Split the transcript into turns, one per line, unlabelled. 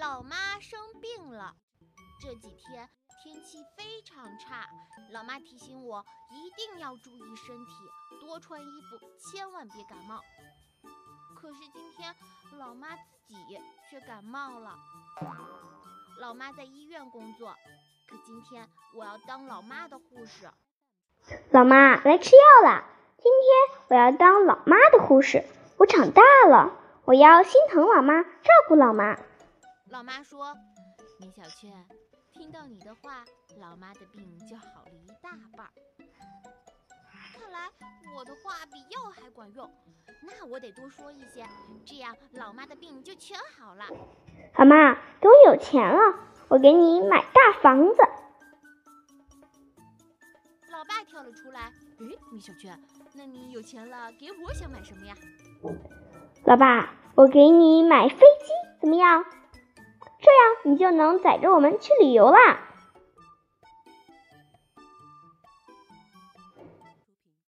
老妈生病了，这几天天气非常差，老妈提醒我一定要注意身体，多穿衣服，千万别感冒。可是今天老妈自己却感冒了。老妈在医院工作，可今天我要当老妈的护士。
老妈来吃药了。今天我要当老妈的护士。我长大了，我要心疼老妈，照顾老妈。
老妈说：“米小圈，听到你的话，老妈的病就好了一大半。看来我的话比药还管用，那我得多说一些，这样老妈的病就全好了。”
老妈，等我有钱了，我给你买大房子。
老爸跳了出来：“诶，米小圈，那你有钱了，给我想买什么呀？”
老爸，我给你买飞机，怎么样？这样你就能载着我们去旅游啦。